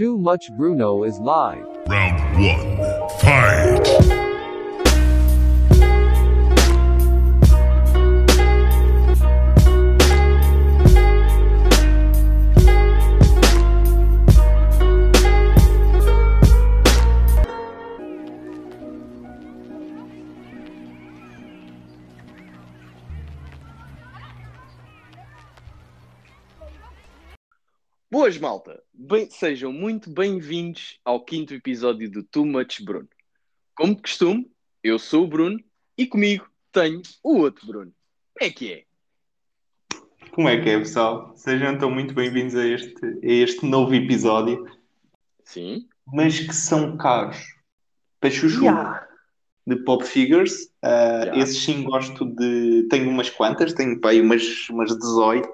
Too Much Bruno is live. Round one. Fight! Boas, malta! Bem- sejam muito bem-vindos ao quinto episódio do Too Much Bruno. Como de costume, eu sou o Bruno e comigo tenho o outro Bruno. É que é. Como é que é, pessoal? Sejam então muito bem-vindos a este, a este novo episódio, Sim? mas que são caros. Para chuchu Ya. de Pop Figures, ah, Ya. esses sim gosto de. Tenho umas quantas, tenho aí umas, umas 18.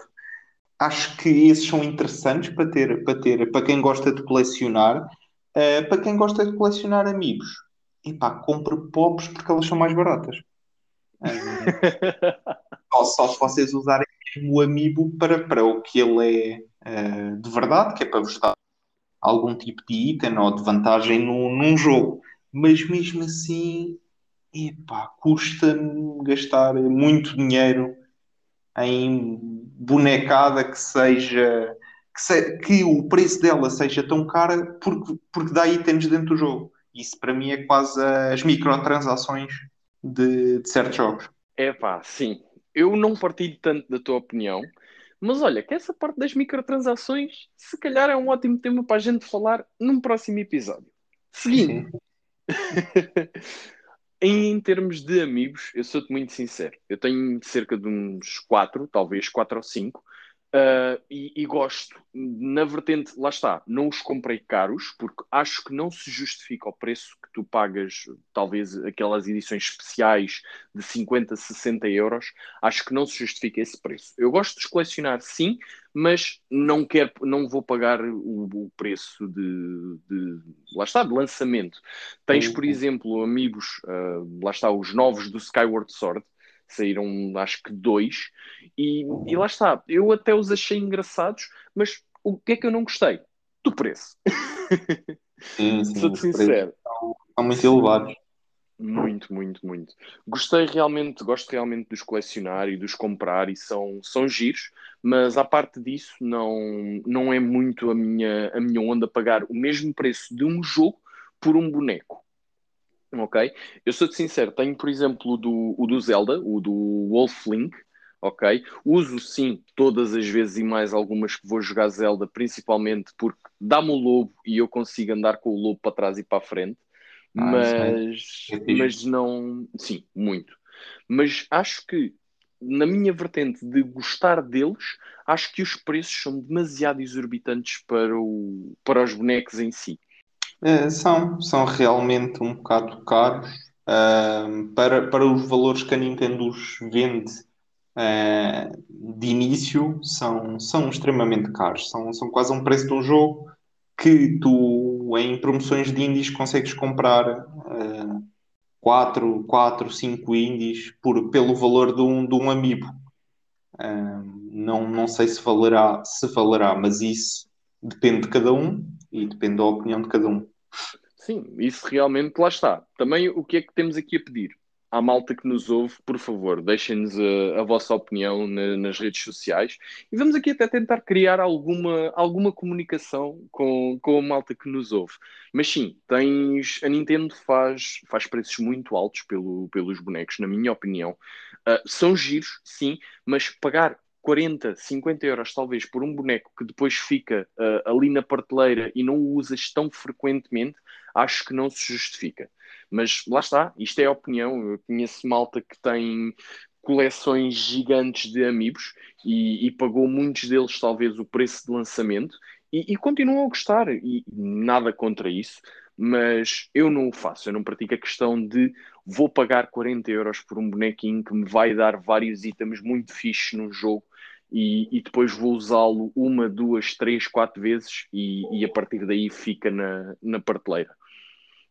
Acho que esses são interessantes para ter, para ter, para quem gosta de colecionar. Ah, para quem gosta de colecionar amigos, epá, compre pops porque elas são mais baratas. Ah, só, só se vocês usarem o amiibo para, para o que ele é eh, de verdade, que é para vos dar algum tipo de item ou de vantagem num, num jogo. Mas mesmo assim, epá, custa-me gastar muito dinheiro em bonecada que seja que, se- que o preço dela seja tão cara porque, porque dá itens dentro do jogo. Isso para mim é quase as microtransações de, de certos jogos. É pá, sim. Eu não partilho tanto da tua opinião, mas olha, que essa parte das microtransações, se calhar é um ótimo tema para a gente falar num próximo episódio. Seguindo. Em termos de amigos, eu sou-te muito sincero. Eu tenho cerca de uns quatro, talvez quatro ou cinco, ah, e, e gosto, na vertente, lá está, não os comprei caros, porque acho que não se justifica o preço que tu pagas, talvez aquelas edições especiais de 50, 60 euros, acho que não se justifica esse preço. Eu gosto de colecionar, sim, mas não quero, não vou pagar o, o preço de, de- lá está, de lançamento. Tens, por exemplo, amigos, ah, lá está, os novos do Skyward Sword, saíram acho que dois, e, e lá está, eu até os achei engraçados, mas o que é que eu não gostei? Do preço. Sim, sim, preços sincero. São muito elevados. Muito, muito, muito. Gostei realmente, gosto realmente de os colecionar e de os comprar e são, são giros, mas à parte disso não, não é muito a minha, a minha onda pagar o mesmo preço de um jogo por um boneco. Ok? Eu sou-te sincero, tenho, por exemplo, o do, o do Zelda, o do Wolf Link, ok? Uso sim todas as vezes e mais algumas que vou jogar Zelda, principalmente porque dá-me o lobo e eu consigo andar com o lobo para trás e para a frente. Ah, é- Mas, é mas não. Sim, muito. Mas acho que, na minha vertente de gostar deles, acho que os preços são demasiado exorbitantes para, o, para os bonecos em si. Eh, são, são realmente um bocado caros ahm, para, para os valores que a Nintendo os vende eh, de início, são, são extremamente caros. São, são quase um preço de um jogo que tu, em promoções de indies, consegues comprar eh, 4, 4, 5 indies por, pelo valor de um, de um amiibo. Ahm, não, não sei se valerá, se valerá, mas isso depende de cada um e depende da opinião de cada um. Sim, isso realmente, lá está. Também o que é que temos aqui a pedir? À malta que nos ouve, por favor, deixem-nos a, a vossa opinião na- nas redes sociais e vamos aqui até tentar criar alguma, alguma comunicação com, com a malta que nos ouve. Mas sim, tens, a Nintendo faz, faz preços muito altos pelo, pelos bonecos, na minha opinião. Ah, são giros, sim, mas pagar 40, 50 euros talvez por um boneco que depois fica ah, ali na prateleira e não o usas tão frequentemente, acho que não se justifica. Mas lá está, isto é a opinião. Eu conheço malta que tem coleções gigantes de amigos e, e pagou muitos deles, talvez, o preço de lançamento e, e continuam a gostar. E nada contra isso, mas eu não o faço. Eu não pratico a questão de vou pagar 40 euros por um bonequinho que me vai dar vários itens muito fixes no jogo. E, e depois vou usá-lo uma, duas, três, quatro vezes e, e a partir daí fica na, na prateleira.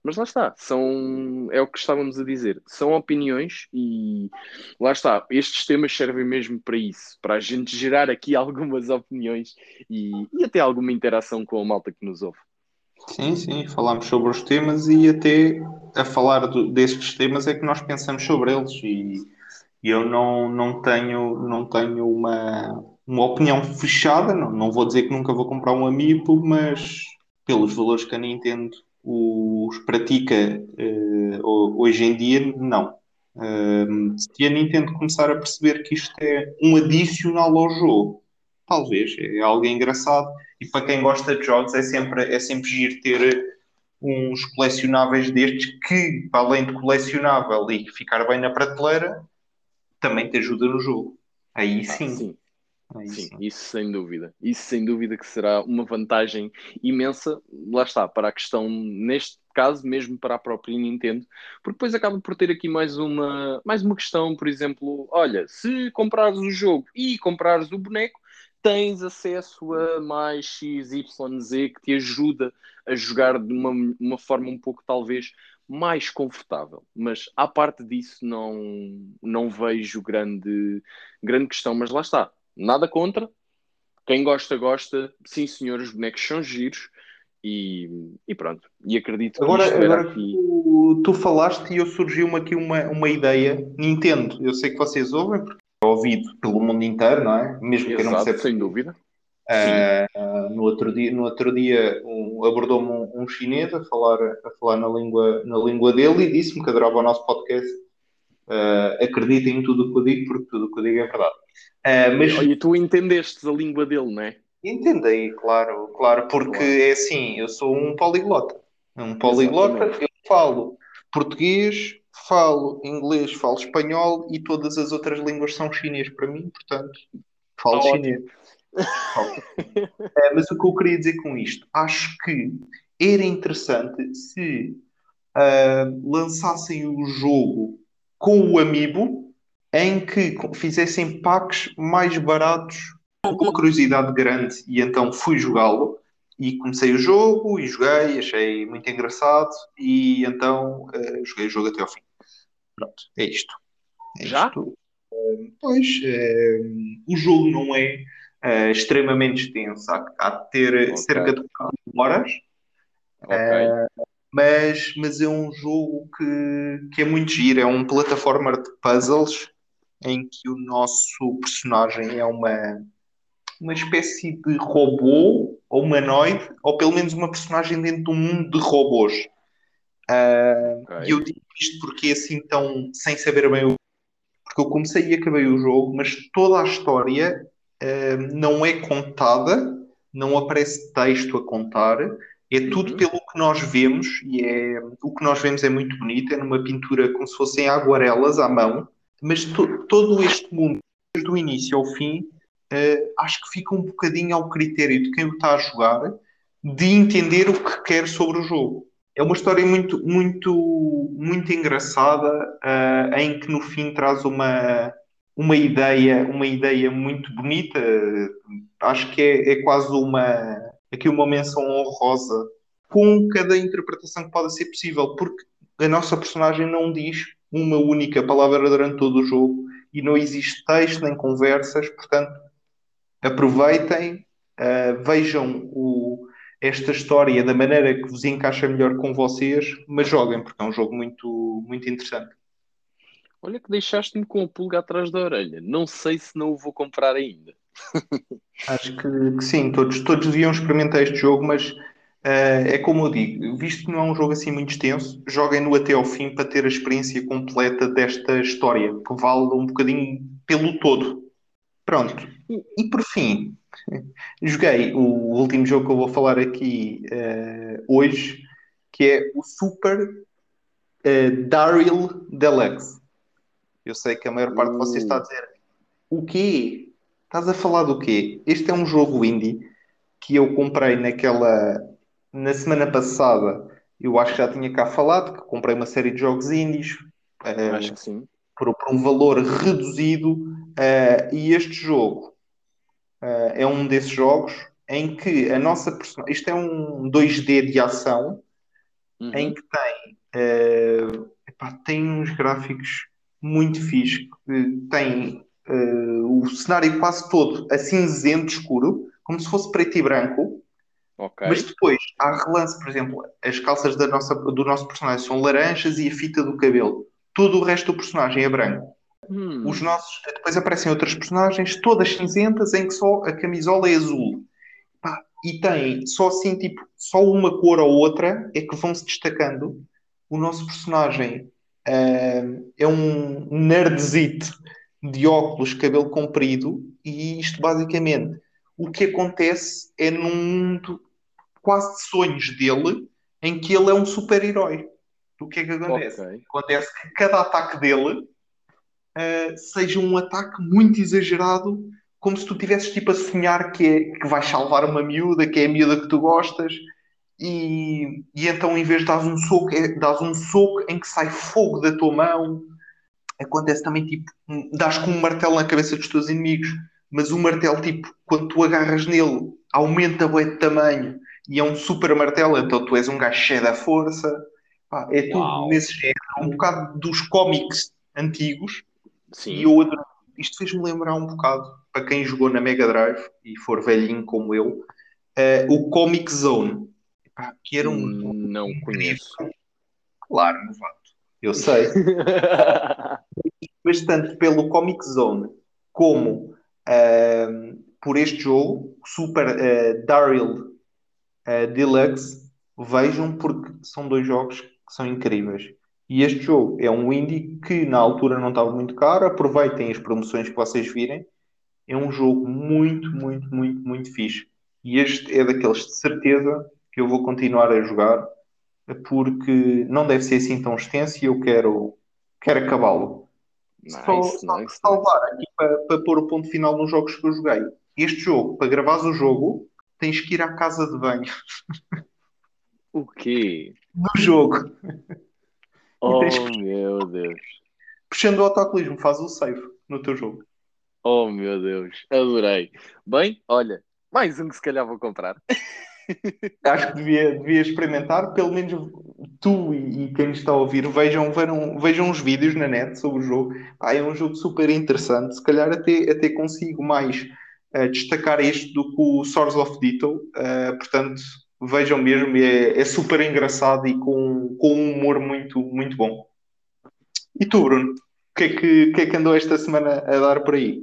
Mas lá está, são, é o que estávamos a dizer, são opiniões e lá está, estes temas servem mesmo para isso, para a gente gerar aqui algumas opiniões e, e até alguma interação com a malta que nos ouve. Sim, sim, falámos sobre os temas e até a falar do- destes temas é que nós pensamos sobre eles e, e eu não, não tenho, não tenho uma, uma opinião fechada, não, não vou dizer que nunca vou comprar um Amiibo, mas pelos valores que a Nintendo os pratica eh, ho- hoje em dia, não. Ahm, se a Nintendo começar a perceber que isto é um adicional ao jogo, talvez, é algo engraçado. E para quem gosta de jogos, é sempre, é sempre giro ter uns colecionáveis destes que, para além de colecionável e ficar bem na prateleira, também te ajuda no jogo. Aí Ah, sim. Sim. Aí Sim, sim. isso sem dúvida. Isso sem dúvida que será uma vantagem imensa, lá está, para a questão, neste caso, mesmo para a própria Nintendo, porque depois acaba por ter aqui mais uma, mais uma questão, por exemplo, olha, se comprares o jogo e comprares o boneco, tens acesso a mais XYZ que te ajuda a jogar de uma, uma forma um pouco, talvez, mais confortável. Mas, à parte disso, não, não vejo grande, grande questão. Mas lá está, nada contra. Quem gosta, gosta. Sim, senhor, os bonecos são giros. E, e pronto. E acredito que Agora, agora aqui. tu, tu falaste e eu surgiu-me aqui uma, uma ideia. Nintendo, eu sei que vocês ouvem, porque é ouvido pelo mundo inteiro, não é? Mesmo que eu não Exato, perceba. sem dúvida. Ah, no outro dia, no outro dia um- abordou-me um, um chinês a falar, a falar na língua, na língua dele e disse-me que adorava o nosso podcast. Ah, acreditem em tudo o que eu digo, porque tudo o que eu digo é verdade. Ah, mas E tu entendestes a língua dele, não é? entendei, claro, claro, porque Claro. é assim, eu sou um poliglota. Um poliglota, Exatamente. eu falo português, falo inglês, falo espanhol e todas as outras línguas são chinês para mim, portanto, falo Tá chinês. É, mas o que eu queria dizer com isto, acho que era interessante se ah, lançassem o jogo com o Amiibo em que fizessem packs mais baratos com uma curiosidade grande e então fui jogá-lo e comecei o jogo e joguei, achei muito engraçado e então ah, joguei o jogo até ao fim. Pronto, é isto. É Já? isto. Ah, pois, ah, o jogo não é ah, extremamente extenso, há, há de ter Ok. cerca de 4 horas Ok. Mas, mas é um jogo que, que é muito giro, é um plataforma de puzzles em que o nosso personagem é uma, uma espécie de robô ou humanoide, ou pelo menos uma personagem dentro de um mundo de robôs. Ah, ok. E eu digo isto porque assim tão sem saber bem o porque eu comecei e acabei o jogo, mas toda a história ah, não é contada, não aparece texto a contar, é tudo Uhum. pelo que nós vemos, e é, o que nós vemos é muito bonito, é numa pintura como se fossem aguarelas à mão, mas to- todo este mundo, desde o início ao fim, eh, acho que fica um bocadinho ao critério de quem o está a jogar, de entender o que quer sobre o jogo. É uma história muito, muito, muito engraçada, eh, em que no fim traz uma, uma ideia, uma ideia muito bonita. Acho que é, é quase uma, aqui uma menção honrosa com cada interpretação que pode ser possível, porque a nossa personagem não diz uma única palavra durante todo o jogo e não existe texto nem conversas, portanto, aproveitem, uh, vejam o, esta história da maneira que vos encaixa melhor com vocês, mas joguem, porque é um jogo muito, muito interessante. Olha que deixaste-me com a pulga atrás da orelha. Não sei se não o vou comprar ainda. Acho que, que sim, todos, todos deviam experimentar este jogo, mas uh, é como eu digo, visto que não é um jogo assim muito extenso, joguem-no até ao fim para ter a experiência completa desta história, que vale um bocadinho pelo todo. Pronto. E por fim, joguei o último jogo que eu vou falar aqui uh, hoje, que é o Super uh, Daryl Deluxe. Eu sei que a maior parte de vocês está a dizer o quê? Estás a falar do quê? Este é um jogo indie que eu comprei naquela na semana passada. Eu acho que já tinha cá falado que comprei uma série de jogos indies. Uh, acho que sim. Por, por um valor reduzido. Uh, e este jogo uh, é um desses jogos em que a nossa personagem. Isto é um 2D de ação uhum. em que tem, epá, tem uns gráficos muito fixe. Tem uh, o cenário quase todo a cinzento escuro, como se fosse preto e branco. Ok. Mas depois há relance, por exemplo, as calças da nossa, do nosso personagem são laranjas e a fita do cabelo. Todo o resto do personagem é branco. Hum, Os nossos, depois aparecem outras personagens, todas cinzentas, em que só a camisola é azul. Pá, e tem só assim, tipo, só uma cor ou outra é que vão se destacando. O nosso personagem ah, é um nerdzito de óculos, cabelo comprido, e isto basicamente o que acontece é num mundo quase de sonhos dele, em que ele é um super-herói. O que é que acontece? ok. Acontece que cada ataque dele uh, seja um ataque muito exagerado, como se tu tivesses tipo a sonhar que, é, que vais salvar uma miúda, que é a miúda que tu gostas, e, e então em vez de dar um soco, é, dás um soco em que sai fogo da tua mão. Acontece também tipo, dás com um martelo na cabeça dos teus inimigos, mas o martelo, tipo, quando tu agarras nele, aumenta bué de tamanho e é um super martelo, então tu és um gajo cheio da força. Pá, é tudo Uau. nesse género, um bocado dos cómics antigos, Sim. e eu adoro. Isto fez-me lembrar um bocado, para quem jogou na Mega Drive e for velhinho como eu, eh, o Comic Zone, Pá, que era um Não conheço. claro, novato. Eu sei, mas tanto pelo Comic Zone como ahm, por este jogo, Super uh, Daryl uh, Deluxe, vejam porque são dois jogos que são incríveis. E este jogo é um indie que na altura não estava muito caro. Aproveitem as promoções que vocês virem. É um jogo muito, muito, muito, muito fixe. E este é daqueles de certeza que eu vou continuar a jogar porque não deve ser assim tão extenso e eu quero, quero acabá-lo. Só, Nice, só nice, salvar aqui para, para pôr o ponto final nos jogos que eu joguei. Este jogo, para gravares o jogo, tens que ir à casa de banho O quê? no jogo. Oh, que- meu Deus. Puxando o autocolismo, faz o save no teu jogo. Oh, meu Deus. Adorei. Bem, olha, mais um que se calhar vou comprar. Acho que devia, devia experimentar, pelo menos tu e, e quem está a ouvir, vejam, vejam, vejam uns vídeos na net sobre o jogo. Ah, é um jogo super interessante. Se calhar até, até consigo mais eh, destacar este do que o Source of Ditto. Eh, portanto, vejam mesmo, é, é super engraçado e com, com um humor muito, muito bom. E tu, Bruno? O que é que, que é que andou esta semana a dar por aí?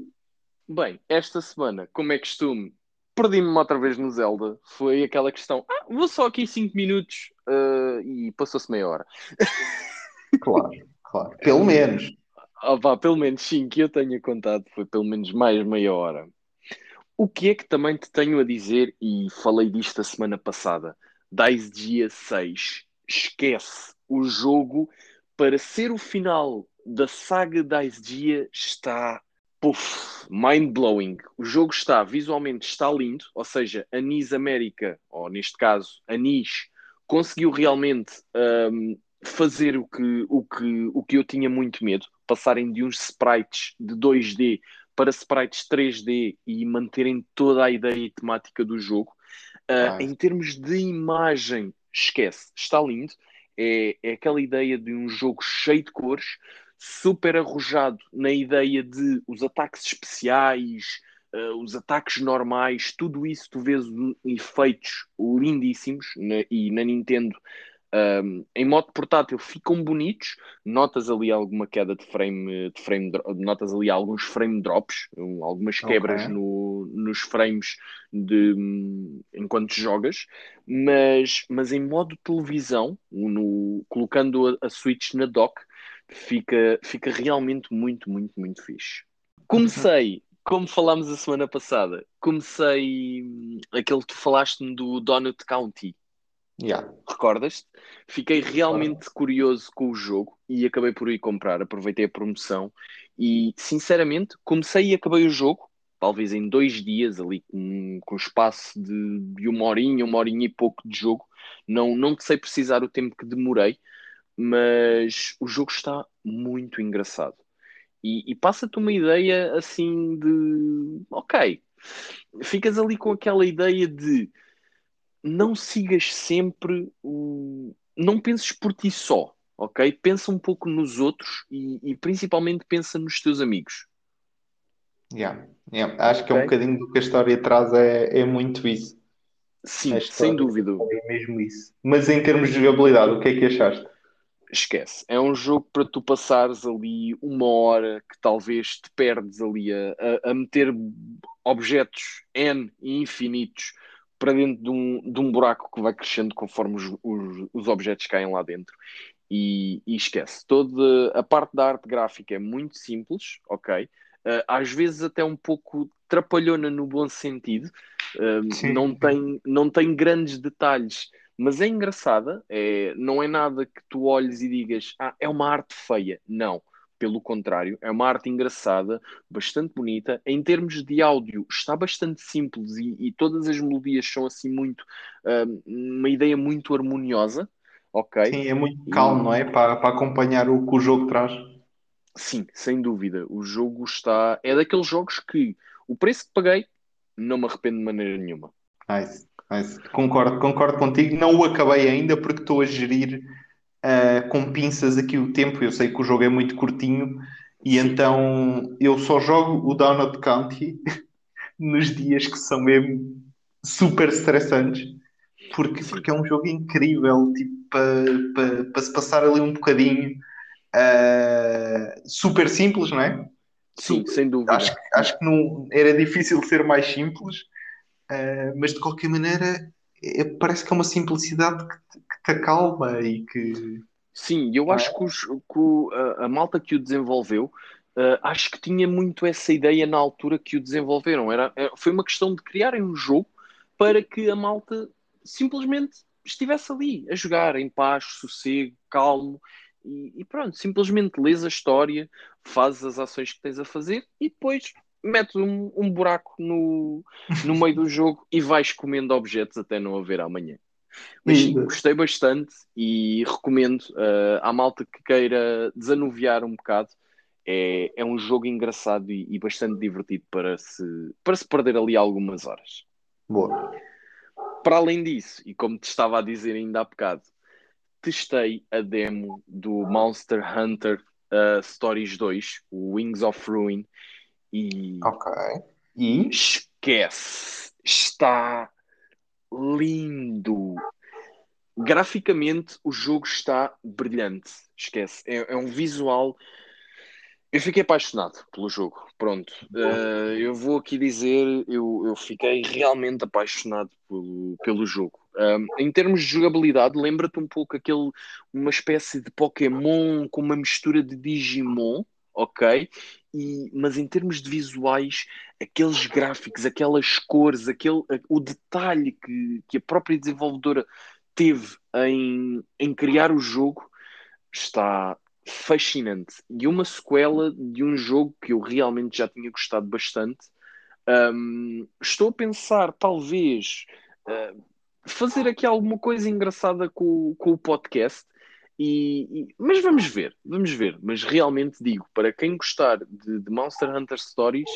Bem, esta semana, como é costume, perdi-me outra vez no Zelda. Foi aquela questão, ah, vou só aqui 5 minutos ah, e passou-se meia hora. Claro, claro. Pelo menos. Ah, pelo menos 5 que eu tenha contado, foi pelo menos mais meia hora. O que é que também te tenho a dizer, e falei disto a semana passada, DICE Dia 6, esquece o jogo para ser o final da saga DICE Dia está puff, mind-blowing. O jogo está, visualmente está lindo, ou seja, Anis América, ou neste caso, Anis, conseguiu realmente hum, fazer o que, o, que, o que eu tinha muito medo, passarem de uns sprites de 2D para sprites 3D e manterem toda a ideia e temática do jogo. Uh, Ah. Em termos de imagem, esquece, está lindo. É, é aquela ideia de um jogo cheio de cores, super arrojado na ideia de os ataques especiais, uh, os ataques normais, tudo isso tu vês efeitos lindíssimos na- e na Nintendo um, em modo portátil ficam bonitos, notas ali alguma queda de frame, de frame notas ali alguns frame drops, um, algumas quebras Ok. no- nos frames de, enquanto jogas, mas, mas em modo televisão, no, colocando a, a Switch na dock, fica, fica realmente muito, muito, muito fixe. Comecei, como falámos a semana passada, comecei hum, aquele que tu falaste-me do Donut County. Yeah. Recordas-te? Fiquei realmente curioso com o jogo e acabei por ir comprar. Aproveitei a promoção e, sinceramente, comecei e acabei o jogo, talvez em dois dias, ali com, com espaço de, de uma horinha, uma horinha e pouco de jogo. Não, não sei precisar o tempo que demorei, mas o jogo está muito engraçado. E, e passa-te uma ideia assim de. Ok, ficas ali com aquela ideia de não sigas sempre o. Não penses por ti só, ok? Pensa um pouco nos outros e, e principalmente pensa nos teus amigos. Yeah. Yeah. Acho que é um bocadinho do que a história traz, é, é muito isso. Sim, sem dúvida. É mesmo isso. Mas em termos de jogabilidade, o que é que achaste? Esquece. É um jogo para tu passares ali uma hora que talvez te perdes ali a, a, a meter objetos N e infinitos para dentro de um, de um buraco que vai crescendo conforme os, os, os objetos caem lá dentro. E, e esquece. Toda a parte da arte gráfica é muito simples, ok? Uh, às vezes até um pouco trapalhona no bom sentido. Uh, não, tem, não tem grandes detalhes mas é engraçada, é, não é nada que tu olhes e digas, ah, é uma arte feia. Não, pelo contrário, é uma arte engraçada, bastante bonita. Em termos de áudio, está bastante simples e, e todas as melodias são assim muito, uh, uma ideia muito harmoniosa, ok? Sim, é muito calmo, não é? Para, para acompanhar o que o jogo traz. Sim, sem dúvida. O jogo está. É daqueles jogos que o preço que paguei não me arrependo de maneira nenhuma. Nice, nice. Concordo, concordo contigo. Não o acabei ainda porque estou a gerir uh, com pinças aqui o tempo. Eu sei que o jogo é muito curtinho e então eu só jogo o Donut County nos dias que são mesmo super estressantes porque, porque é um jogo incrível tipo, para, para se passar ali um bocadinho. Uh, super simples, não é? Sim, sem dúvida. Acho, acho que não, era difícil ser mais simples, uh, mas de qualquer maneira é, parece que é uma simplicidade que, te- que te acalma e que. Sim, eu Não é? acho que, os- que a, a malta que o desenvolveu, uh, acho que tinha muito essa ideia na altura que o desenvolveram. Era, é- foi uma questão de criarem um jogo para que a malta simplesmente estivesse ali a jogar em paz, sossego, calmo e, e pronto, simplesmente lês a história, fazes as ações que tens a fazer e depois metes um, um buraco no, no meio do jogo e vais comendo objetos até não haver amanhã. Mas sim, gostei bastante e recomendo uh, à malta que queira desanuviar um bocado. É, é um jogo engraçado e, e bastante divertido para se, para se perder ali algumas horas. Boa. Para além disso, e como te estava a dizer ainda há bocado, testei a demo do Monster Hunter uh, Stories 2, o Wings of Ruin, e Ok. E? esquece, está lindo. Graficamente, o jogo está brilhante. Esquece. É, é um visual. Eu fiquei apaixonado pelo jogo. Pronto. Uh, eu vou aqui dizer, eu, eu fiquei realmente apaixonado pelo, pelo jogo. Um, em termos de jogabilidade, lembra-te um pouco aquele, uma espécie de Pokémon com uma mistura de Digimon, ok? E, mas em termos de visuais, aqueles gráficos, aquelas cores, aquele, o detalhe que, que a própria desenvolvedora teve em, em criar o jogo está fascinante. E uma sequela de um jogo que eu realmente já tinha gostado bastante. Um, estou a pensar, talvez, uh, fazer aqui alguma coisa engraçada com, com o podcast. E, e- mas vamos ver, vamos ver. Mas realmente digo, para quem gostar de, de Monster Hunter Stories,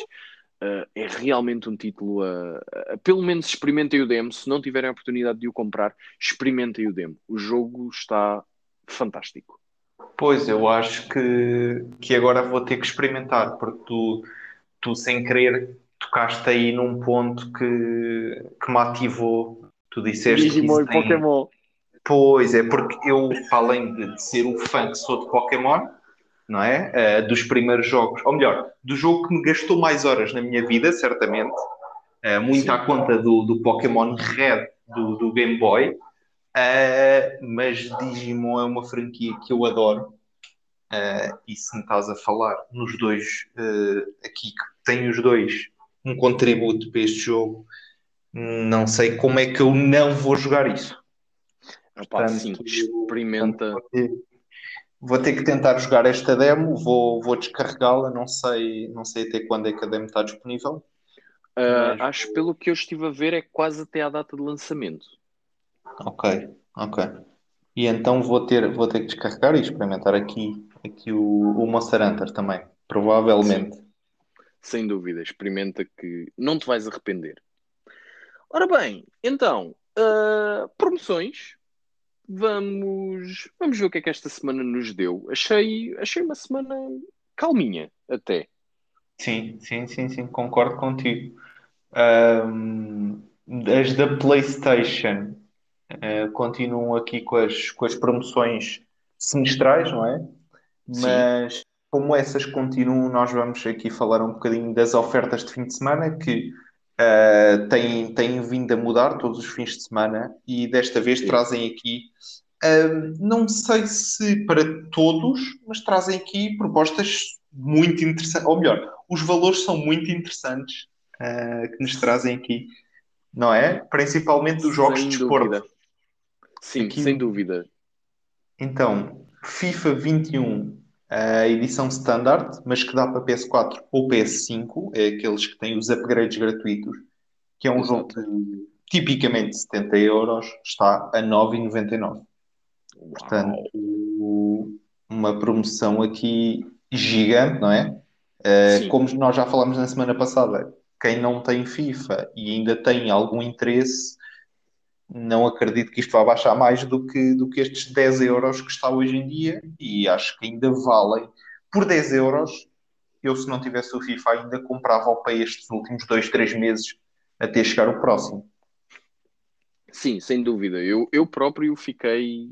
uh, é realmente um título a, a- pelo menos experimentem o demo. Se não tiverem a oportunidade de o comprar, experimentem o demo. O jogo está fantástico. Pois, eu acho que, que agora vou ter que experimentar, porque tu, tu sem querer tocaste aí num ponto que, que me ativou. Tu disseste que Digimon isso e tem- Pokémon. Pois é, porque eu, além de ser o fã que sou de Pokémon, não é? Eh, dos primeiros jogos, ou melhor, do jogo que me gastou mais horas na minha vida, certamente, eh, muito Sim. à conta do, do Pokémon Red do, do Game Boy, Eh, mas Digimon é uma franquia que eu adoro. E se me estás a falar nos dois, aqui que tem os dois um contributo para este jogo, não sei como é que eu não vou jogar isso. Epá, Portanto, sim, experimenta. Vou ter, vou ter que tentar jogar esta demo, vou, vou descarregá-la, não sei, não sei até quando é que a demo está disponível. Uh, acho pelo que eu estive a ver é quase até à data de lançamento. Ok, ok. E então vou ter, vou ter que descarregar e experimentar aqui, aqui o, o Monster Hunter também, provavelmente. Sem dúvida, experimenta que não te vais arrepender. Ora bem, então, uh, promoções. Vamos, vamos ver o que é que esta semana nos deu. Achei, achei uma semana calminha, até. Sim, sim, sim, sim, concordo contigo. Ahm, As da PlayStation eh, continuam aqui com as, com as promoções semestrais, não é? Mas como essas continuam, nós vamos aqui falar um bocadinho das ofertas de fim de semana que eh, têm, têm vindo a mudar todos os fins de semana e desta vez Sim. trazem aqui, eh, não sei se para todos, mas trazem aqui propostas muito interessantes, ou melhor, os valores são muito interessantes eh, que nos trazem aqui, não é? Principalmente dos jogos Sem de desporto. Sim, Aqui- sem dúvida. Então, FIFA 21, a edição standard, mas que dá para PS4 ou PS5, é aqueles que têm os upgrades gratuitos, que é um jogo Exato. de tipicamente 70 euros, está a 9,99. Uau. Portanto, uma promoção aqui gigante, não é? Uh, como nós já falámos na semana passada, quem não tem FIFA e ainda tem algum interesse, não acredito que isto vá baixar mais do que, do que estes 10 euros que está hoje em dia e acho que ainda valem. Por 10 euros, eu se não tivesse o FIFA ainda comprava para estes últimos 2, 3 meses até chegar o próximo. Sim, sem dúvida. Eu, eu próprio fiquei.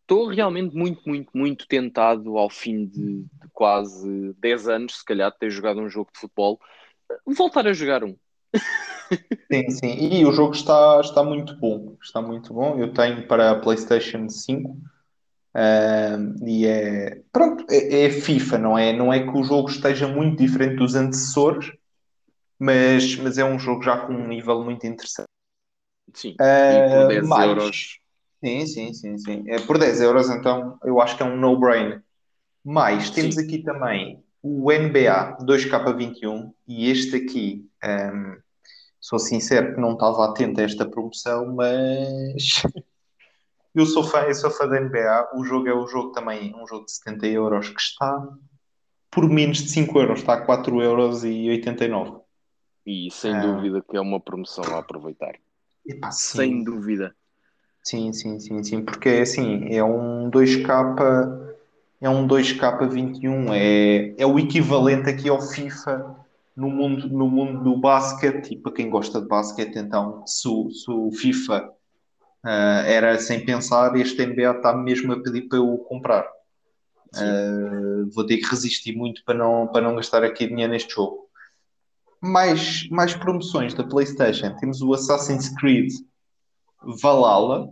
Estou realmente muito, muito, muito tentado ao fim de, de quase 10 anos, se calhar, de ter jogado um jogo de futebol, voltar a jogar um. Sim, sim. E o jogo está, está muito bom. Está muito bom. Eu tenho para a PlayStation 5. ahm, e é. Pronto, é, é FIFA, não é? Não é que o jogo esteja muito diferente dos antecessores, mas, mas é um jogo já com um nível muito interessante. Sim, e por 10 mais. euros. Sim, sim, sim, sim. É por 10 euros, então eu acho que é um no-brainer. Mais, temos Sim. aqui também o NBA 2K21 e este aqui, ahm, sou sincero que não estava atento a esta promoção, mas eu sou fã, eu sou fã da NBA. O jogo é um jogo também, um jogo de 70 euros que está por menos de 5 euros, está a 4 euros e 89. E sem Ah. dúvida que é uma promoção a aproveitar. Epá, sim. Sem dúvida. Sim, sim, sim, sim, porque é assim, é um 2K, é um 2K21, é, é o equivalente aqui ao FIFA no mundo, no mundo do basquete, e para quem gosta de basquete, então, se o, se o FIFA ah, era sem pensar, este NBA está mesmo a pedir para eu comprar. Ah, vou ter que resistir muito para não, para não gastar aqui dinheiro neste jogo. Mais, mais promoções da PlayStation, temos o Assassin's Creed Valhalla.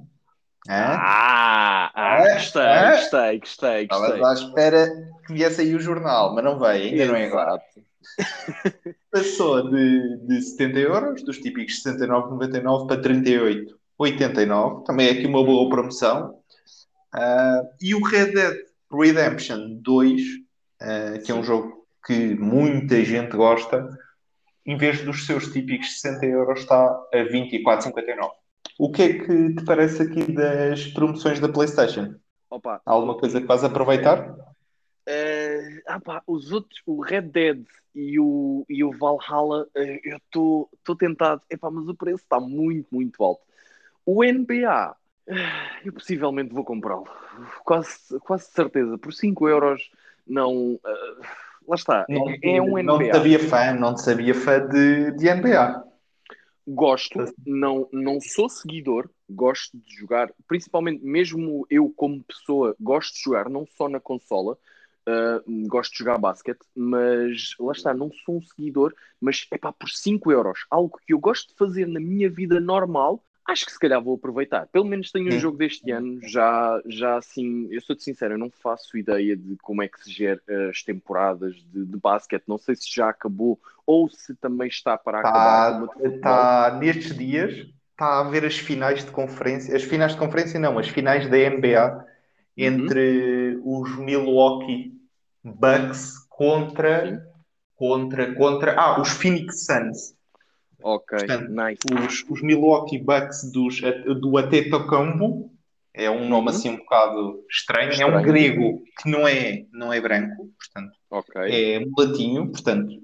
Ah, ah, gostei, é. gostei, gostei, gostei. à espera que viesse aí o jornal, mas não veio, ainda não é agora. Passou de, de 70 euros, dos típicos 69,99 para 38,89. Também é aqui uma boa promoção. Ah, e o Red Dead Redemption 2, ah, que é um jogo que muita gente gosta, em vez dos seus típicos 60 euros, está a 24,59. O que é que te parece aqui das promoções da PlayStation? Opa, Há alguma coisa que vais aproveitar? Eh, ah pá, os outros, o Red Dead e o, e o Valhalla, eh, eu estou tentado, epá, mas o preço está muito, muito alto. O NBA, eh, eu possivelmente vou comprá-lo, quase, quase certeza, por 5 euros, não. eh, lá está, Não, é, é um não te NBA. sabia fã, não te sabia fã de, de NBA. Gosto, não, não sou seguidor, gosto de jogar, principalmente mesmo eu como pessoa, gosto de jogar não só na consola, ah, gosto de jogar basquete, mas lá está, não sou um seguidor, mas é pá, por 5 euros, algo que eu gosto de fazer na minha vida normal, acho que se calhar vou aproveitar. Pelo menos tenho um jogo deste ano, já, já assim, eu sou-te sincero, eu não faço ideia de como é que se gera as temporadas de, de basquete, não sei se já acabou ou se também está para acabar. como a de Está, nestes dias, está a haver as finais de conferência, as finais de conferência não, as finais da NBA entre os Milwaukee Bucks contra, contra, contra, ah, os Phoenix Suns. Ok, Portanto, nice. Os, os Milwaukee Bucks dos, do Antetokounmpo, é um nome Uhum. assim um bocado estranho, é Estranho. um grego que não é, não é branco, portanto, Ok. é mulatinho, portanto,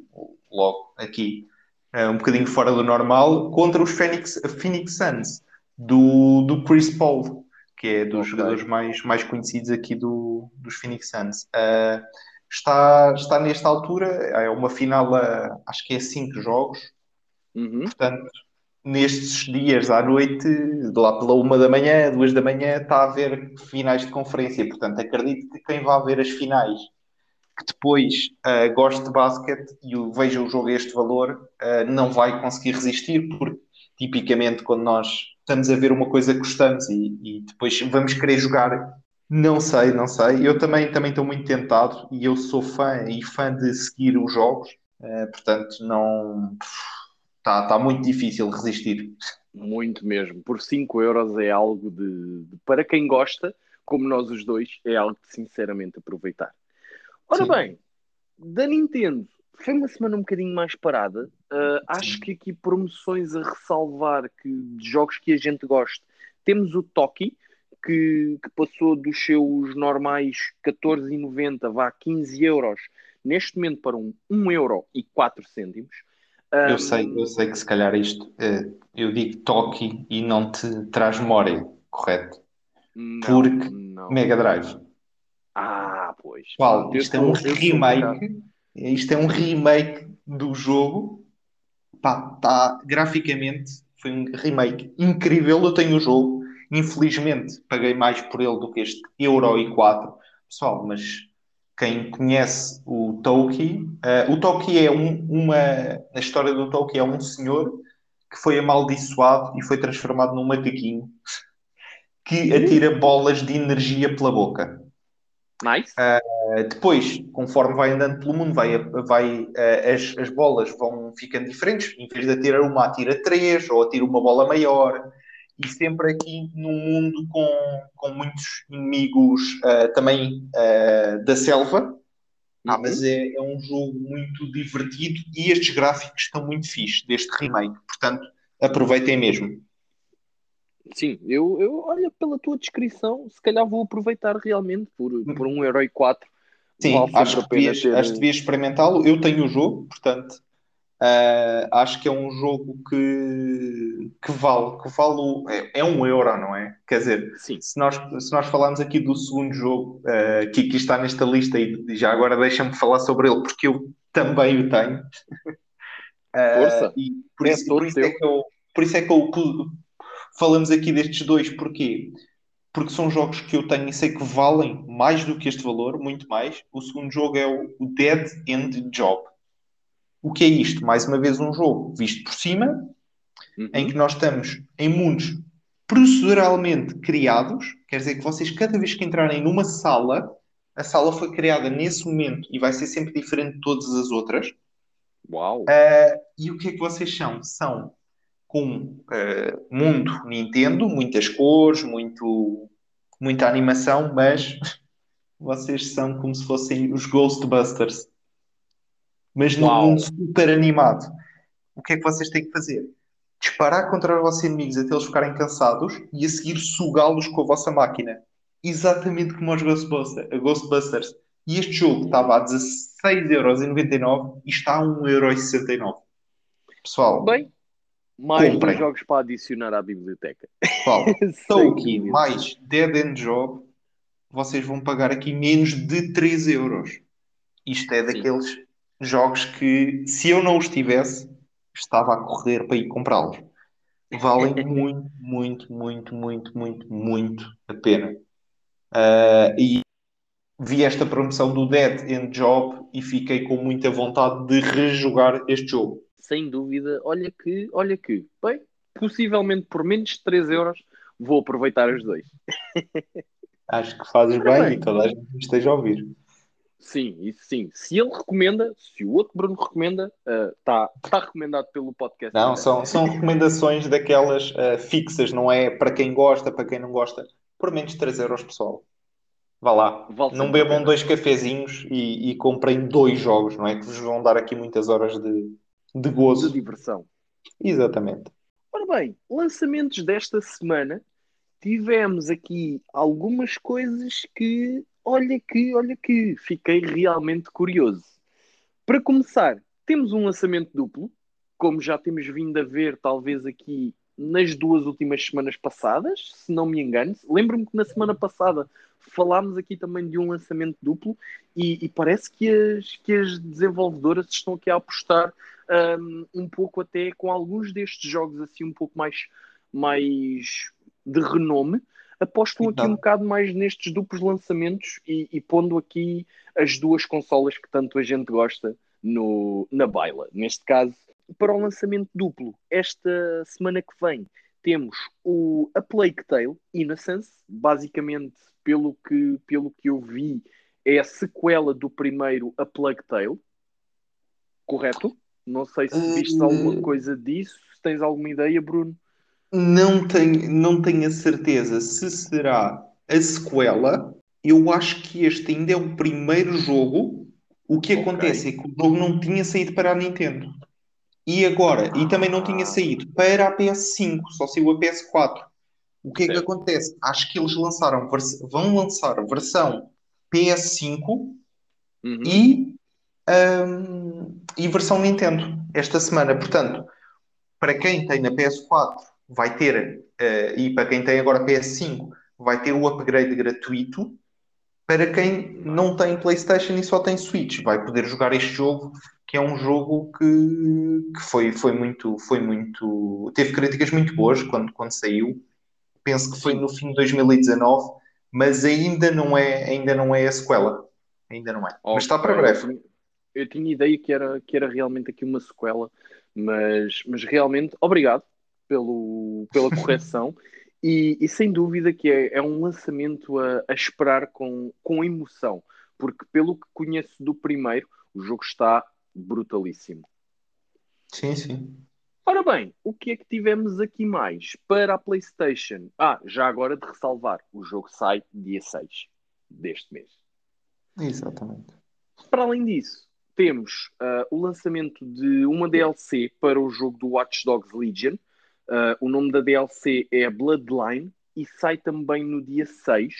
logo aqui é um bocadinho fora do normal, contra os Phoenix, Phoenix Suns do, do Chris Paul, que é dos Ok. jogadores mais, mais conhecidos aqui do, dos Phoenix Suns. Ah, está, está nesta altura, é uma final, a, acho que é cinco jogos, Uhum. portanto, nestes dias à noite, de lá pela uma da manhã, duas da manhã, está a haver finais de conferência. Portanto, acredito que quem vai ver as finais, que depois uh, goste de basquete e veja o jogo a este valor, uh, não vai conseguir resistir, porque tipicamente quando nós estamos a ver uma coisa que gostamos e, e depois vamos querer jogar não sei, não sei. Eu também também estou muito tentado e eu sou fã e fã de seguir os jogos, uh, portanto não está tá muito difícil resistir. Muito mesmo. Por 5 euros é algo de, de, para quem gosta, como nós os dois, é algo de sinceramente aproveitar. Ora Sim. bem, da Nintendo foi uma semana um bocadinho mais parada. Uh, acho que aqui promoções a ressalvar que de jogos que a gente gosta. Temos o Toki, que, que passou dos seus normais 14,90 vá 15 euros, neste momento para um 1 euro e 4 cêntimos. Eu sei, eu sei que se calhar isto, eh, eu digo Toki e não te traz memória, correto? Não, Porque não. Mega Drive. Ah, pois. Qual? Isto é um remake. Isto é um remake do jogo. Pá, tá, graficamente foi um remake incrível. Eu tenho o jogo. Infelizmente paguei mais por ele do que este Euro e 4. Pessoal, mas quem conhece o Tolkien, uh, o Tolkien é um, uma. Na história do Tolkien é um senhor que foi amaldiçoado e foi transformado num macaquinho que atira bolas de energia pela boca. Nice. Uh, depois, conforme vai andando pelo mundo, vai, vai, uh, as, as bolas vão ficando diferentes. Em vez de atirar uma, atira três, ou atira uma bola maior e sempre aqui num mundo com, com muitos inimigos uh, também uh, da selva. Ah, uhum. mas é, é, um jogo muito divertido e estes gráficos estão muito fixos deste remake, portanto aproveitem mesmo. Sim, eu, eu olha pela tua descrição, se calhar vou aproveitar realmente por, por um Herói 4. Sim, acho que, devias, acho que devias experimentá-lo. Eu tenho o jogo, portanto Uh, acho que é um jogo que, que vale, que vale o, é, é, um euro, não é? Quer dizer, Sim. Se, nós, se nós falarmos aqui do segundo jogo uh, que aqui está nesta lista, e já agora deixa-me falar sobre ele, porque eu também o tenho. Uh, Força! E por, é isso, por, isso é que eu, por isso é que eu falamos aqui destes dois, porquê? Porque são jogos que eu tenho e sei que valem mais do que este valor, muito mais. O segundo jogo é o Dead End Job o que é isto? Mais uma vez um jogo visto por cima, uhum. em que nós estamos em mundos proceduralmente criados, quer dizer que vocês cada vez que entrarem numa sala, a sala foi criada nesse momento e vai ser sempre diferente de todas as outras. Uau! Uh, e o que é que vocês são? São com uh, mundo Nintendo, muitas cores, muito, muita animação, mas vocês são como se fossem os Ghostbusters mas num mundo super animado. O que é que vocês têm que fazer? Disparar contra os vossos inimigos até eles ficarem cansados e a seguir sugá-los com a vossa máquina. Exatamente como os Ghostbusters. Ghostbusters. E este jogo estava a 16,99€ e está a 1,69€. Pessoal, Bem, mais comprem. jogos para adicionar à biblioteca. Pessoal, Tolkien mais Dead End Job, vocês vão pagar aqui menos de 3 euros. Isto é daqueles jogos que, se eu não os tivesse, estava a correr para ir comprá-los. Valem muito, muito, muito, muito, muito, muito a pena. Uh, e vi esta promoção do Dead End Job e fiquei com muita vontade de rejogar este jogo. Sem dúvida, olha que, olha que, bem, possivelmente por menos de 3 euros vou aproveitar os dois. Acho que fazes bem, bem, e toda a gente esteja a ouvir. Sim, isso sim. Se ele recomenda, se o outro Bruno recomenda, está uh, tá recomendado pelo podcast. Não, são, são recomendações daquelas uh, fixas, não é para quem gosta, para quem não gosta. Por menos 3 euros, pessoal. Vá lá. Vale não bebam dois cafezinhos e, e, comprem dois jogos, não é? Que vos vão dar aqui muitas horas de, de gozo. De diversão. Exatamente. Ora bem, lançamentos desta semana. Tivemos aqui algumas coisas que olha que, olha que, fiquei realmente curioso. Para começar, temos um lançamento duplo, como já temos vindo a ver, talvez aqui nas duas últimas semanas passadas, se não me engano. Lembro-me que na semana passada falámos aqui também de um lançamento duplo e, e parece que as, que as desenvolvedoras estão aqui a apostar um, um pouco até com alguns destes jogos assim um pouco mais, mais de renome, apostam aqui um bocado mais nestes duplos lançamentos e, e, pondo aqui as duas consolas que tanto a gente gosta no, na baila. Neste caso, para o lançamento duplo, esta semana que vem temos o A Plague Tale Innocence, basicamente pelo que, pelo que eu vi, é a sequela do primeiro A Plague Tale, correto? Não sei se viste uh... alguma coisa disso, se tens alguma ideia, Bruno. Não tenho, não tenho a certeza se será a sequela. Eu acho que este ainda é o primeiro jogo. O que okay. acontece é que o jogo não tinha saído para a Nintendo. E agora, e também não tinha saído para a PS5, só saiu a PS4. O que é que acontece? Acho que eles lançaram, vão lançar a versão PS5 uhum. e, um, e versão Nintendo esta semana. Portanto, para quem tem na PS4 vai ter, uh, e para quem tem agora PS5, vai ter o upgrade gratuito. Para quem não tem PlayStation e só tem Switch, vai poder jogar este jogo, que é um jogo que, que foi, foi muito, foi muito. teve críticas muito boas quando, quando saiu. Penso que foi no fim de 2019, mas ainda não é, ainda não é a sequela. Ainda não é. Mas está para breve. Eu tinha ideia que era, que era realmente aqui uma sequela, mas, mas realmente, obrigado pelo, pela correção. e, e, sem dúvida que é, é um lançamento a, a, esperar com, com emoção, porque pelo que conheço do primeiro, o jogo está brutalíssimo. Sim, sim. Ora bem, o que é que tivemos aqui mais para a PlayStation? Ah, já agora de ressalvar, o jogo sai dia 6 deste mês. Exatamente. Para além disso, temos uh, o lançamento de uma DLC para o jogo do Watch Dogs Legion, Uh, o nome da DLC é Bloodline e sai também no dia 6.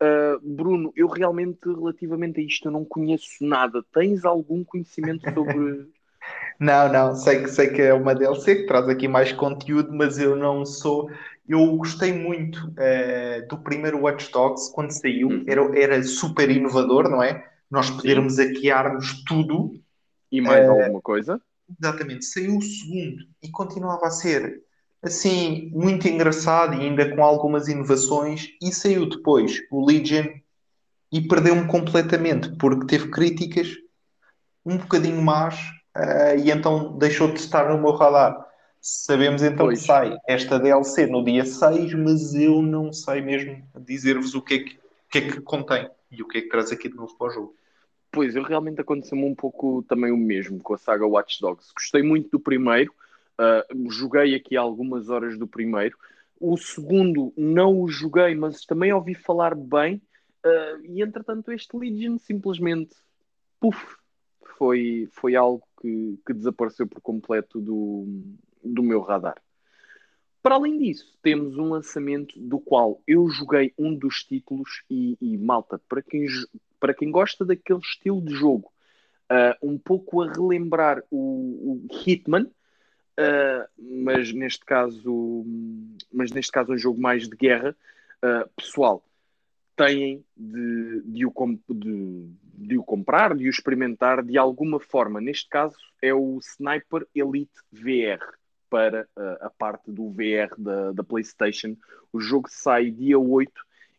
Uh, ah, Bruno, eu realmente, relativamente a isto, eu não conheço nada. Tens algum conhecimento sobre. não, não, sei que, sei que é uma DLC que traz aqui mais conteúdo, mas eu não sou. Eu gostei muito uh, do primeiro Watch Dogs quando saiu, uhum. era, era super inovador, não é? Nós podermos hackearmos tudo. E mais alguma coisa? Exatamente, saiu o segundo e continuava a ser assim, muito engraçado e ainda com algumas inovações, e saiu depois o Legion e perdeu-me completamente, porque teve críticas um bocadinho más uh, e então deixou de estar no meu radar. Sabemos então pois. que sai esta DLC no dia 6, mas eu não sei mesmo dizer-vos o que é que, que, é que contém e o que é que traz aqui de novo para o jogo. Pois, eu realmente aconteceu-me um pouco também o mesmo com a saga Watch Dogs. Gostei muito do primeiro, Uh, joguei aqui algumas horas do primeiro. O segundo não o joguei, mas também ouvi falar bem. Uh, e entretanto, este Legion simplesmente puff, foi, foi algo que, que desapareceu por completo do, do meu radar. Para além disso, temos um lançamento do qual eu joguei um dos títulos e, e malta, para quem, para quem gosta daquele estilo de jogo, uh, um pouco a relembrar o, o Hitman, Uh, mas neste caso, mas neste caso um jogo mais de guerra, uh, pessoal, têm de, de, o de, de, o comprar, de o experimentar de alguma forma. Neste caso é o Sniper Elite VR para uh, a parte do VR da, da PlayStation. O jogo sai dia 8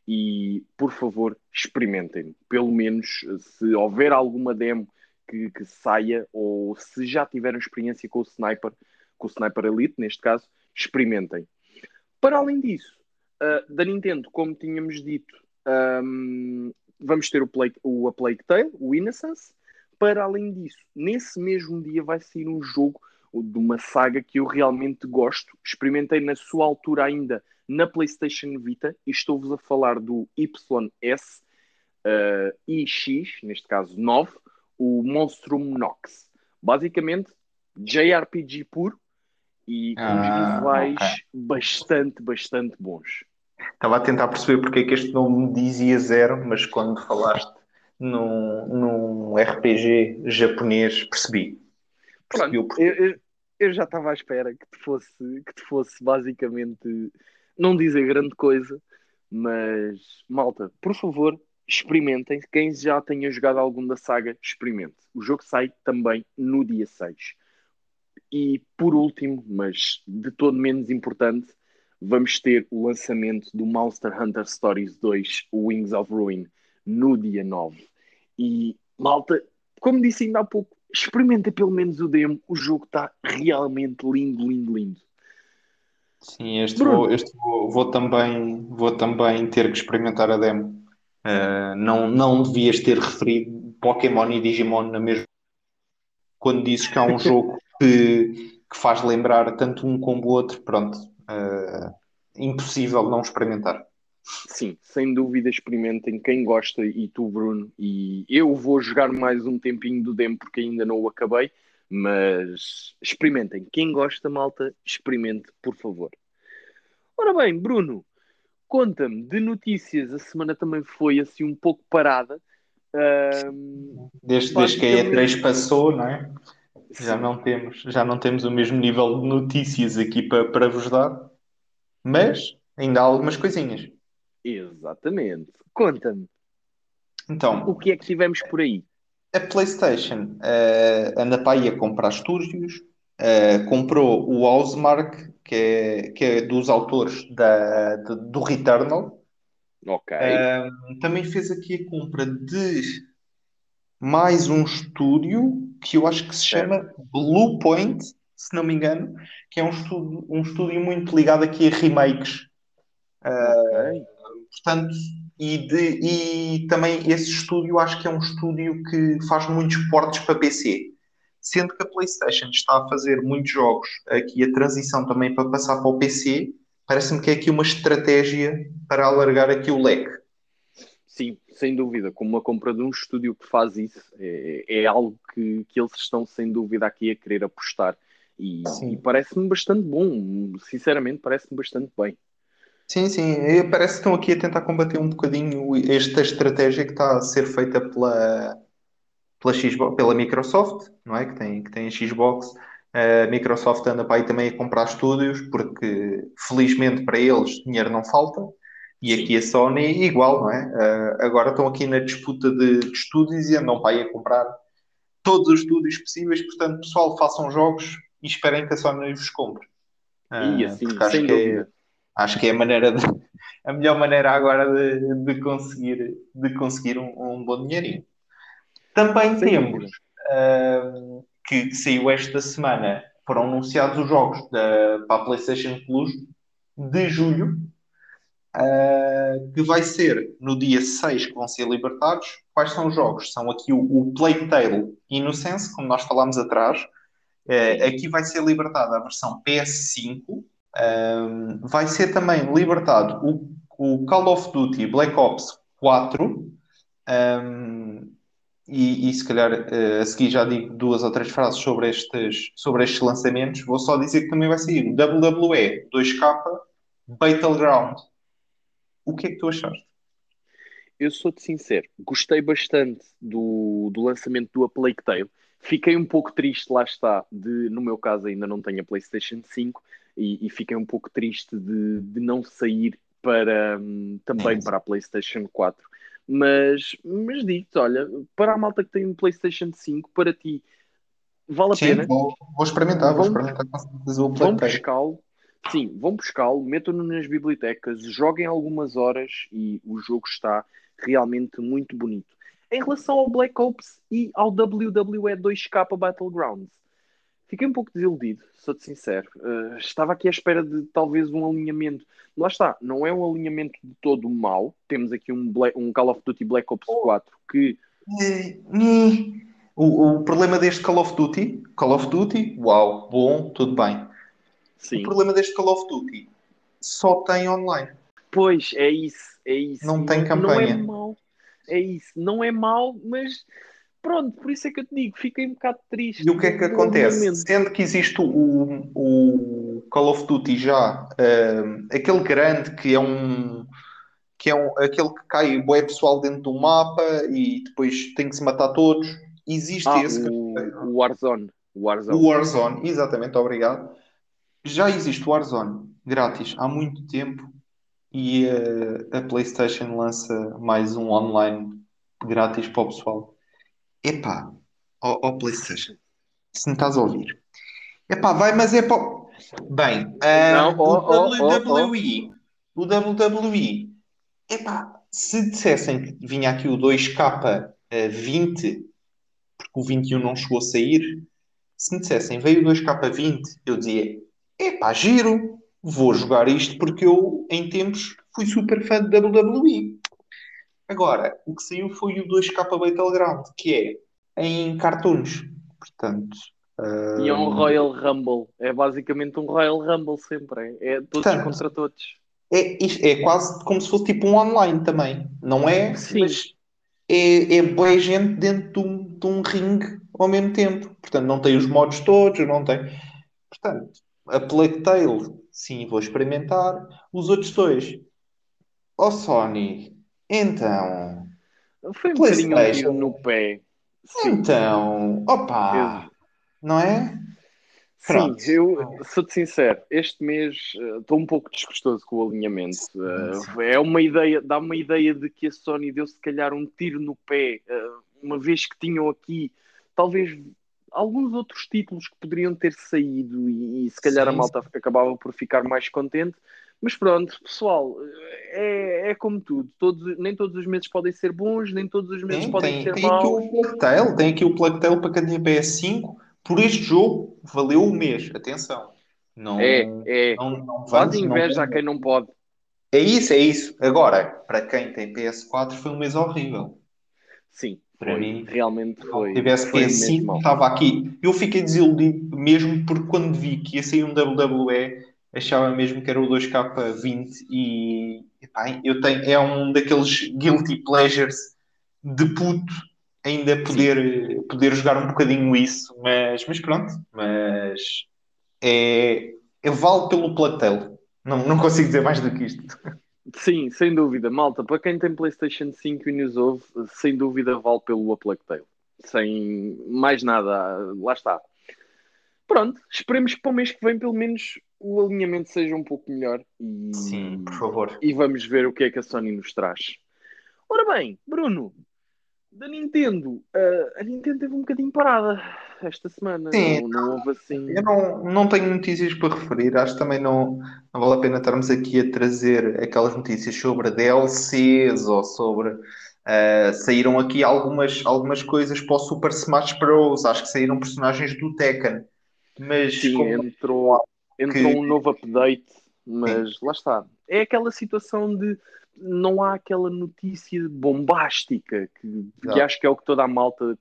e, por favor, experimentem. Pelo menos, se houver alguma demo que, que saia ou se já tiveram experiência com o Sniper, com o Sniper Elite, neste caso, experimentem. Para além disso, uh, da Nintendo, como tínhamos dito, um, vamos ter o, Plague, o A Plague Tale, o Innocence. Para além disso, nesse mesmo dia vai sair um jogo de uma saga que eu realmente gosto. Experimentei na sua altura ainda na PlayStation Vita e estou-vos a falar do YS uh, IX, neste caso 9, o Monstrum Nox. Basicamente, JRPG puro, e com ah, visuais okay. bastante, bastante bons. Estava a tentar perceber porque é que este nome dizia zero, mas quando falaste num, num RPG japonês, percebi. percebi Pronto, eu, eu, eu, já estava à espera que te fosse, que te fosse basicamente não dizer grande coisa, mas malta, por favor, experimentem. Quem já tenha jogado algum da saga, experimente. O jogo sai também no dia 6 E por último, mas de todo menos importante, vamos ter o lançamento do Monster Hunter Stories 2, Wings of Ruin, no dia 9. E malta, como disse ainda há pouco, experimenta pelo menos o demo, o jogo está realmente lindo, lindo, lindo. Sim, este, Bruno. vou, este vou, vou também, vou também ter que experimentar a demo. Uh, não, não devias ter referido Pokémon e Digimon na mesma. Quando dizes que há um jogo que, que faz lembrar tanto um como o outro, pronto, uh, impossível não experimentar. Sim, sem dúvida experimentem quem gosta e tu, Bruno. E eu vou jogar mais um tempinho do demo porque ainda não o acabei, mas experimentem. Quem gosta, malta, experimente, por favor. Ora bem, Bruno, conta-me de notícias. A semana também foi assim um pouco parada. Desde, desde que a basicamente- E3 passou, não é? Já não temos, já não temos o mesmo nível de notícias aqui para, para vos dar, mas ainda há algumas coisinhas. Exatamente. Conta-me, Então, o que é que tivemos por aí? A PlayStation eh, anda para aí a comprar estúdios, eh, comprou o Housemarque, que é, que é dos autores da, de- do Returnal. Ok. Eh, também fez aqui a compra de mais um estúdio que eu acho que se chama Blue Point, se não me engano, que é um estúdio, um estúdio muito ligado aqui a remakes. ok. Portanto, e, de- e também esse estúdio acho que é um estúdio que faz muitos portes para PC. Sendo que a PlayStation está a fazer muitos jogos, aqui a transição também para passar para o PC, parece-me que é aqui uma estratégia para alargar aqui o leque. Sim, sem dúvida. Como a compra de um estúdio que faz isso, é, é algo que, que eles estão sem dúvida aqui a querer apostar. E, e parece-me bastante bom. Sinceramente, parece-me bastante bem. Sim, sim, parece que estão aqui a tentar combater um bocadinho esta estratégia que está a ser feita pela, pela, Xbox, pela Microsoft, não é? Que tem, que tem a Xbox. A Microsoft anda para aí também a comprar estúdios, porque felizmente para eles dinheiro não falta. E aqui a Sony igual, não é? Ah, agora estão aqui na disputa de, de estúdios e andam para aí a comprar todos os estúdios possíveis. Portanto, pessoal, façam jogos e esperem que a Sony vos compre. Ah, e assim, porque acho sem que é- dúvida. Acho que é a maneira de- a melhor maneira agora de, de conseguir, de conseguir um, um bom dinheirinho. Também Sem temos dúvida. ahm, que saiu esta semana, foram anunciados os jogos da, para a PlayStation Plus de julho, ah, que vai ser no dia 6 que vão ser libertados. Quais são os jogos? São aqui o, o Plague Innocence, como nós falámos atrás. Eh, aqui vai ser libertada a versão PS5. Um, vai ser também libertado o, o Call of Duty Black Ops 4. Um, e, e se calhar a seguir já digo duas ou três frases sobre estes, sobre estes lançamentos. Vou só dizer que também vai sair WWE 2K Battleground. O que é que tu achaste? Eu sou-te sincero, gostei bastante do, do lançamento do A Plague Tale. Fiquei um pouco triste, lá está, de, no meu caso ainda não tenho a PlayStation 5 e, e fiquei um pouco triste de, de não sair para, também para a PlayStation 4. Mas, mas digo-te, olha, para a malta que tem um PlayStation 5, para ti, vale a Sim, pena? vou, vou experimentar, vou Vamos- experimentar Vão buscá-lo, sim, vão buscá-lo, metam-no nas bibliotecas, joguem algumas horas e o jogo está realmente muito bonito. Em relação ao Black Ops e ao WWE 2K Battlegrounds, fiquei um pouco desiludido, sou-te sincero. Uh, estava aqui à espera de talvez um alinhamento. Lá está, não é um alinhamento de todo mau. Temos aqui um, Black- um Call of Duty Black Ops 4 que Eh. O, o problema deste Call of Duty, Call of Duty, uau, bom, tudo bem. Sim, O problema deste Call of Duty só tem online. Pois, é isso, é isso. Não tem Não é campanha. mau, é isso. Não é mau, mas pronto, por isso é que eu te digo, fiquei um bocado triste. E o que é que acontece? Sendo que existe o, o Call of Duty já, ehm, aquele grande que é um que é um, aquele que cai bué pessoal dentro do mapa e depois tem que se matar todos. Existe Ah, esse que o, o Warzone. O Warzone. O Warzone, exatamente, obrigado. Já existe o Warzone grátis há muito tempo e eh, a PlayStation lança mais um online grátis para o pessoal. Epá, ó ó PlayStation, se me estás a ouvir, Epá, vai, mas é para. Bem, ah, Não, o oh, oh, oh, WWE, o WWE, epá, se dissessem que vinha aqui o 2K20, porque o 21 não chegou a sair, se me dissessem veio o 2K20, eu dizia, epá, giro, vou jogar isto porque eu, em tempos, fui super fã de WWE. Agora, o que saiu foi o 2K Battleground, que é em cartoons. Portanto, E é um ah, Royal Rumble. É basicamente um Royal Rumble sempre. É, é todos Portanto, contra todos. é, é quase como se fosse tipo um online também. Não é? Sim. Mas é, é boa gente dentro de um, de um ringue ao mesmo tempo. Portanto, não tem os modos todos, não tem. Portanto, a Plague Tale, sim, vou experimentar. Os outros dois, ó Sony, então, Foi um bocadinho um no pé. Sim. então, opa, não é? Sim, Pronto. eu sou-te sincero, este mês eh, estou um pouco desgostoso com o alinhamento. Eh, é uma ideia, dá uma ideia de que a Sony deu se calhar um tiro no pé, eh, uma vez que tinham aqui talvez alguns outros títulos que poderiam ter saído e, e se calhar a Sim, malta acabava por ficar mais contente. Mas pronto, pessoal, é, é como tudo. Todos, nem todos os meses podem ser bons, nem todos os meses podem tem, ser tem aqui maus. o Plague Tale, tem aqui o Plague Tale para quem tem PS5. Por este jogo, valeu o mês. Atenção. Não, É, é. não, não Faz vamos, não inveja a quem não pode. É isso, é isso. Agora, para quem tem PS4, foi um mês horrível. Sim, Para foi. mim, Realmente Se foi. tivesse foi mesmo PS5, mau. estava aqui. Eu fiquei desiludido mesmo porque quando vi que ia sair um WWE, achava mesmo que era o 2K20 e epá, eu tenho, é um daqueles guilty pleasures de puto ainda poder, poder jogar um bocadinho isso, mas, mas pronto, mas é, é vale pelo platel. Não, não consigo dizer mais do que isto. Sim, sem dúvida. Malta, para quem tem PlayStation 5 e nos ouve, sem dúvida vale pelo A Plague Tale. Sem mais nada, lá está. Pronto, esperemos que para o mês que vem, pelo menos, o alinhamento seja um pouco melhor e, Sim, por favor. e vamos ver o que é que a Sony nos traz. Ora bem, Bruno, da Nintendo, ah, a Nintendo teve um bocadinho parada esta semana. Sim. Não, não houve assim. Eu não, não tenho notícias para referir, acho que também não, não vale a pena estarmos aqui a trazer aquelas notícias sobre DLCs ou sobre. ah, saíram aqui algumas, algumas coisas para o Super Smash Bros. Acho que saíram personagens do Tekken, mas Sim, como- entrou, entrou que- um novo update, mas lá está. É aquela situação de não há aquela notícia bombástica que, que acho que é o que toda a malta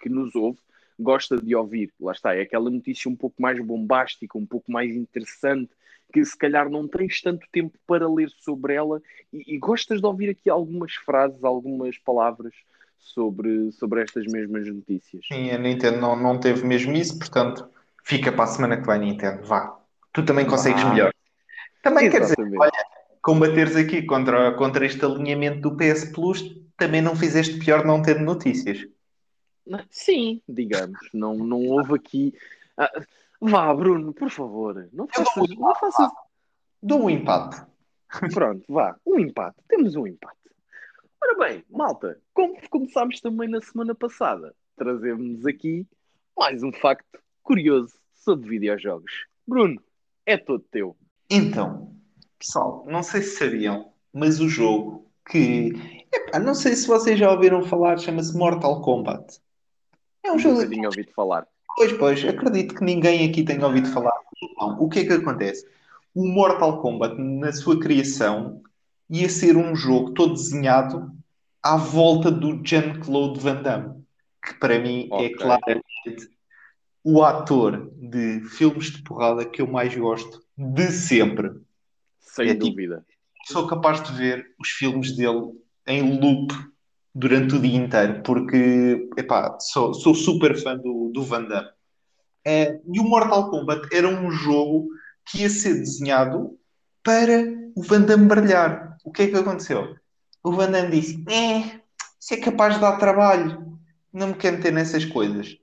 que nos ouve gosta de ouvir. Lá está, é aquela notícia um pouco mais bombástica, um pouco mais interessante, que se calhar não tens tanto tempo para ler sobre ela e, e gostas de ouvir aqui algumas frases, algumas palavras sobre, sobre estas mesmas notícias. Sim, a Nintendo não, não teve mesmo isso, portanto, fica para a semana que vem, Nintendo. Vá, tu também consegues Vá. melhor. Também quer dizer, Exatamente. olha, combateres aqui contra, contra este alinhamento do PS Plus, também não fizeste pior não ter notícias. Sim, digamos, não, não houve aqui. Ah, vá, Bruno, por favor, não faças, não faças. Dou um empate. Pronto, vá, um empate, temos um empate. Ora bem, malta, como começámos também na semana passada, trazemos aqui mais um facto curioso sobre videojogos. Bruno, é todo teu. Então, pessoal, não sei se sabiam, mas o jogo que. Epá, não sei se vocês já ouviram falar, chama-se Mortal Kombat. É um jogo. Nunca tinha ouvido falar. Pois, pois, acredito que ninguém aqui tenha ouvido falar. Não, o que é que acontece? O Mortal Kombat, na sua criação, ia ser um jogo todo desenhado à volta do Jean-Claude Van Damme, que para mim é Ok. claramente o ator de filmes de porrada que eu mais gosto de sempre. Sem É tipo- dúvida. Sou capaz de ver os filmes dele em loop durante o dia inteiro, porque epá, sou, sou super fã do, do Van Damme. Eh, e o Mortal Kombat era um jogo que ia ser desenhado para o Van Damme brilhar. O que é que aconteceu? O Van Damme disse: É, isso é capaz de dar trabalho, não me quero meter nessas coisas.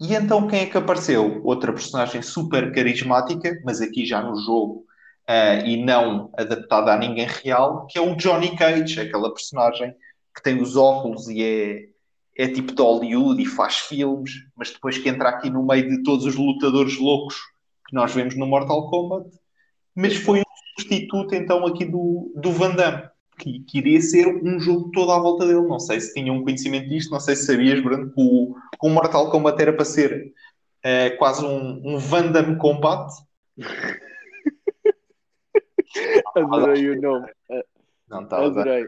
E então quem é que apareceu? Outra personagem super carismática, mas aqui já no jogo eh, e não adaptada a ninguém real, que é o Johnny Cage, aquela personagem que tem os óculos e é, é tipo de Hollywood e faz filmes, mas depois que entra aqui no meio de todos os lutadores loucos que nós vemos no Mortal Kombat, mas foi um substituto então aqui do, do Van Damme, que, que iria ser um jogo todo à volta dele. Não sei se tinham um conhecimento disto, não sei se sabias, Bruno, que o, que o Mortal Kombat era para ser eh, quase um, um Van Damme Combat. Adorei o nome. Não a dar. Adorei.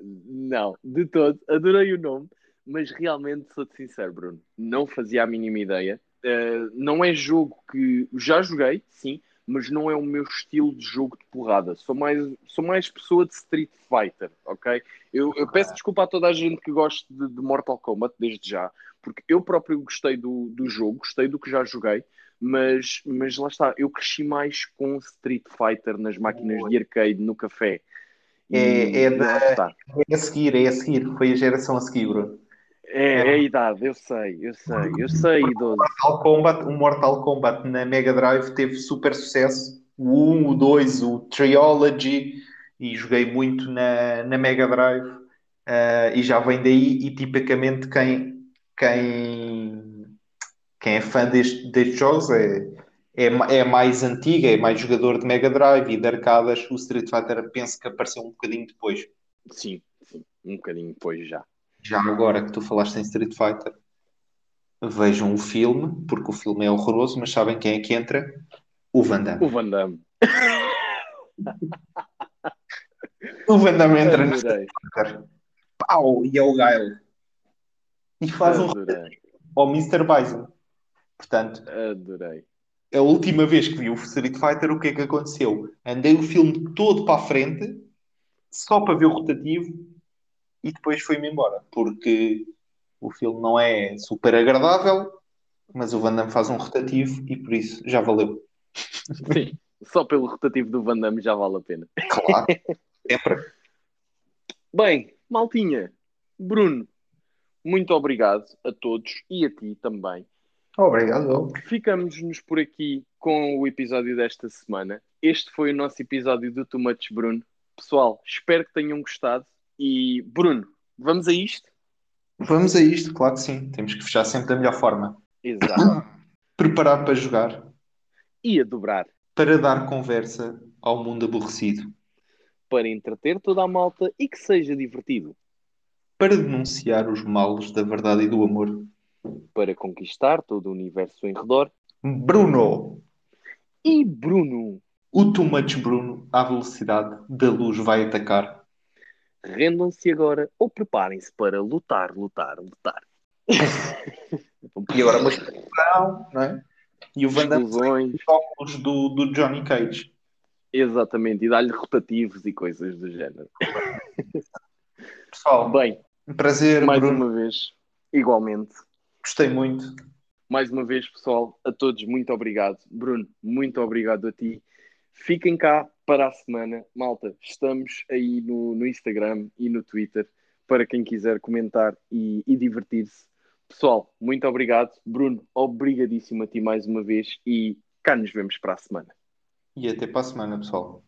Não, de todo. Adorei o nome, mas realmente sou-te sincero, Bruno. Não fazia a mínima ideia. Uh, não é jogo que já joguei, sim, mas não é o meu estilo de jogo de porrada. Sou mais, sou mais pessoa de Street Fighter, ok? Eu, eu peço desculpa a toda a gente que gosta de, de Mortal Kombat desde já, porque eu próprio gostei do, do jogo, gostei do que já joguei, mas, mas lá está, eu cresci mais com Street Fighter nas máquinas de arcade, no café. É, é, da, é a seguir, é a seguir. Foi a geração a seguir, Bruno. É, é a idade, eu sei, eu sei, eu sei, idoso. Mortal Kombat, o Mortal Kombat na Mega Drive teve super sucesso. O 1, o 2, o Trilogy, e joguei muito na, na Mega Drive. ah, e já vem daí, e tipicamente quem, quem, quem é fã deste, destes jogos é, é, é mais antiga, é mais jogador de Mega Drive e de arcadas. O Street Fighter penso que apareceu um bocadinho depois. Sim, sim, um bocadinho depois já. Já agora que tu falaste em Street Fighter, vejam o filme, porque o filme é horroroso, mas sabem quem é que entra? O Van Damme. O Van Damme. O Van Damme entra no Adorei, Fighter. Pau! E é o Guile. E faz um ao Mr. Bison. Portanto, adorei. a última vez que vi o Street Fighter, o que é que aconteceu? Andei o filme todo para a frente, só para ver o rotativo, e depois fui-me embora. Porque o filme não é super agradável, mas o Van Damme faz um rotativo e por isso já valeu. Sim, só pelo rotativo do Van Damme já vale a pena. Claro, sempre. Bem, maltinha, Bruno, muito obrigado a todos e a ti também. Obrigado. Ficamos-nos por aqui com o episódio desta semana. Este foi o nosso episódio do Too Much Bruno. Pessoal, espero que tenham gostado. E, Bruno, vamos a isto? Vamos a isto, claro que sim. Temos que fechar sempre da melhor forma. Exato. Preparar para jogar, E a dobrar. para dar conversa ao mundo aborrecido, Para entreter toda a malta e que seja divertido. para denunciar os males da verdade e do amor. Para conquistar todo o universo em redor. Bruno, E Bruno, o Too Much Bruno, à velocidade da luz, vai atacar. rendam-se agora ou preparem-se para lutar, lutar, lutar. E agora uma explosão, não é? E o Van Damme os óculos do, do Johnny Cage. exatamente, e dar-lhe rotativos e coisas do género. Pessoal, Bem, um prazer, mais Bruno. uma vez, igualmente. Gostei muito. Mais uma vez, pessoal, a todos, muito obrigado. Bruno, muito obrigado a ti. Fiquem cá para a semana. Malta, estamos aí no, no Instagram e no Twitter para quem quiser comentar e, e divertir-se. Pessoal, muito obrigado. Bruno, obrigadíssimo a ti mais uma vez e cá nos vemos para a semana. E até para a semana, pessoal.